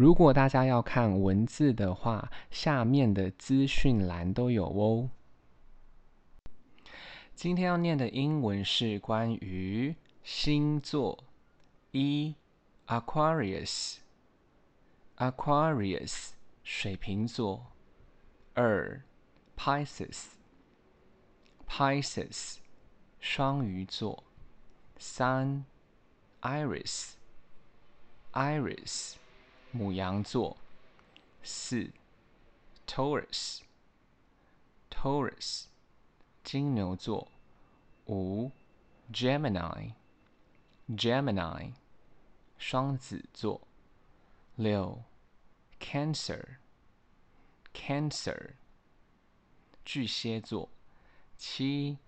如果大家要看文字的话，下面的资讯栏都有哦。今天要念的英文是关于星座：一，Aquarius，Aquarius，水瓶座；二，Pisces，Pisces，双鱼座；三，Iris，Iris，母羊座；四，Taurus，Taurus，金牛座。五，Gemini，Gemini，双子座。六，Cancer，Cancer，巨蟹座。七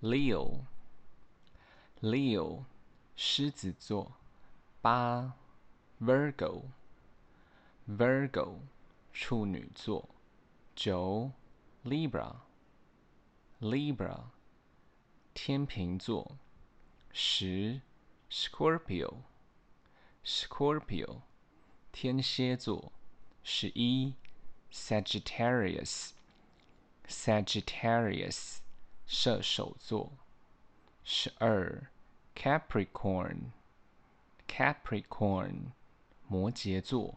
，Leo，Leo，狮子座。八，Virgo Virgo，处女座。九，Libra，Libra。天秤座，十，Scorpio，Scorpio，天蝎座，十一，Sagittarius，Sagittarius，射手座，十二，Capricorn，Capricorn，摩羯座。